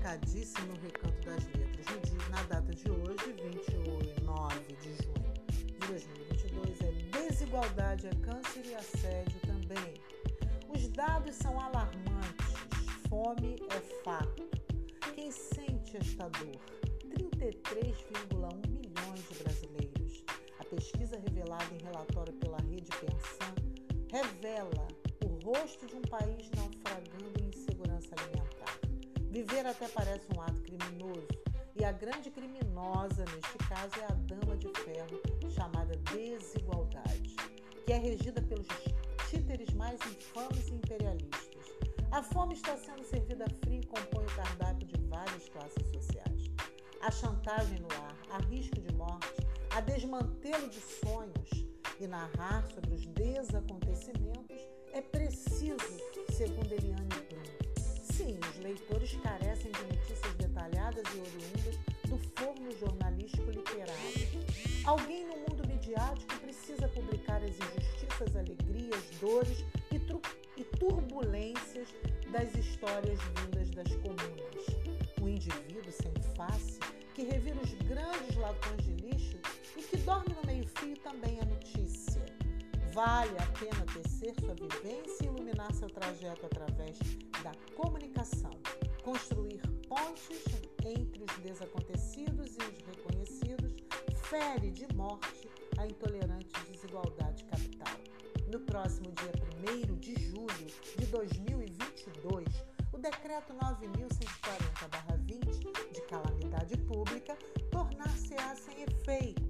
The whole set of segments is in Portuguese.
indicadíssimo no Recanto das Letras. No dia, na data de hoje, 29 de junho de 2022, é desigualdade, é câncer e assédio também. Os dados são alarmantes. Fome é fato. Quem sente esta dor? 33,1 milhões de brasileiros. A pesquisa revelada em relatório pela Rede Pensão revela o rosto de um país alimentar. Viver até parece um ato criminoso, e a grande criminosa neste caso é a dama de ferro chamada desigualdade, que é regida pelos títeres mais infames e imperialistas. A fome está sendo servida fria e compõe o cardápio de várias classes sociais. A chantagem no ar, a risco de morte, a desmantelo de sonhos e narrar sobre os desacontecimentos é preciso, segundo Eliane Brum. Os leitores carecem de notícias detalhadas e oriundas do forno jornalístico literário. Alguém no mundo midiático precisa publicar as injustiças, alegrias, dores e, e turbulências das histórias vindas das comunas. O indivíduo sem face, que revira os grandes latões de lixo e que dorme no meio-fio também é notícia. Vale a pena tecer trajeto através da comunicação, construir pontes entre os desacontecidos e os reconhecidos, fere de morte a intolerante desigualdade capital. No próximo dia 1 de julho de 2022, o Decreto 9.140-20 de calamidade pública tornar-se-á sem efeito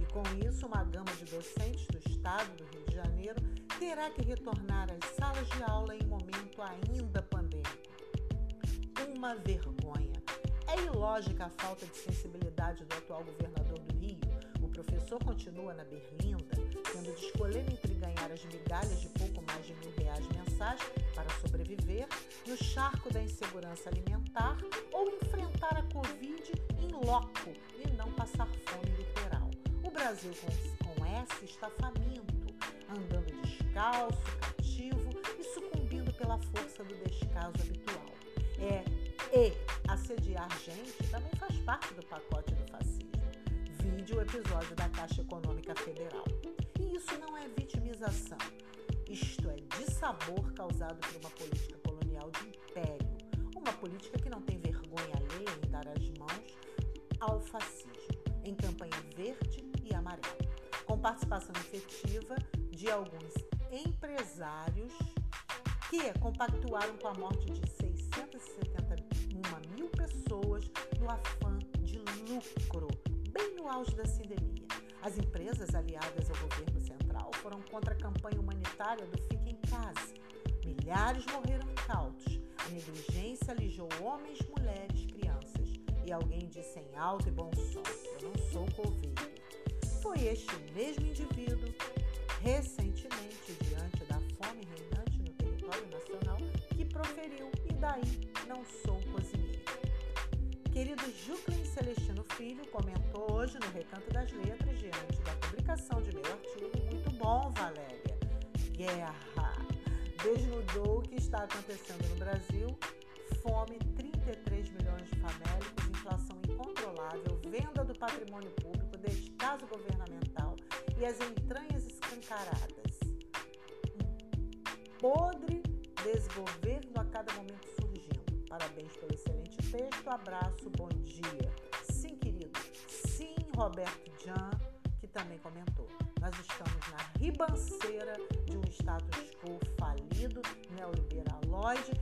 e, com isso, uma gama de docentes do Estado do Rio de Janeiro terá que retornar às salas de aula em momento ainda pandêmico. Uma vergonha. É ilógica a falta de sensibilidade do atual governador do Rio. O professor continua na berlinda, tendo de escolher entre ganhar as migalhas de pouco mais de mil reais mensais para sobreviver no charco da insegurança alimentar ou enfrentar a Covid em loco e não passar fome literal. O Brasil com, com S está faminto, cativo e sucumbindo pela força do descaso habitual. É e assediar gente também faz parte do pacote do fascismo. Vide o episódio da Caixa Econômica Federal. E isso não é vitimização. Isto é dissabor causado por uma política colonial de império. Uma política que não tem vergonha alheia em dar as mãos ao fascismo, em campanha verde e amarela, com participação efetiva de alguns empresários que compactuaram com a morte de 671 mil pessoas no afã de lucro, bem no auge da pandemia. As empresas aliadas ao governo central foram contra a campanha humanitária do Fique em Casa. Milhares morreram incautos. A negligência alijou homens, mulheres, crianças. E alguém disse em alto e bom som: Eu não sou Covid. Foi este mesmo indivíduo, Querido Juclin Celestino Filho comentou hoje no Recanto das Letras, diante da publicação de meu artigo. Muito bom, Valéria. Guerra. Desnudou o que está acontecendo no Brasil. Fome, 33 milhões de famélicos, inflação incontrolável, venda do patrimônio público, descaso governamental e as entranhas escancaradas. Um podre desgoverno a cada momento surgindo. Parabéns pelo texto. Abraço, bom dia. Sim, querido. Sim, Roberto Jan, que também comentou. Nós estamos na ribanceira de um status quo falido, neoliberaloide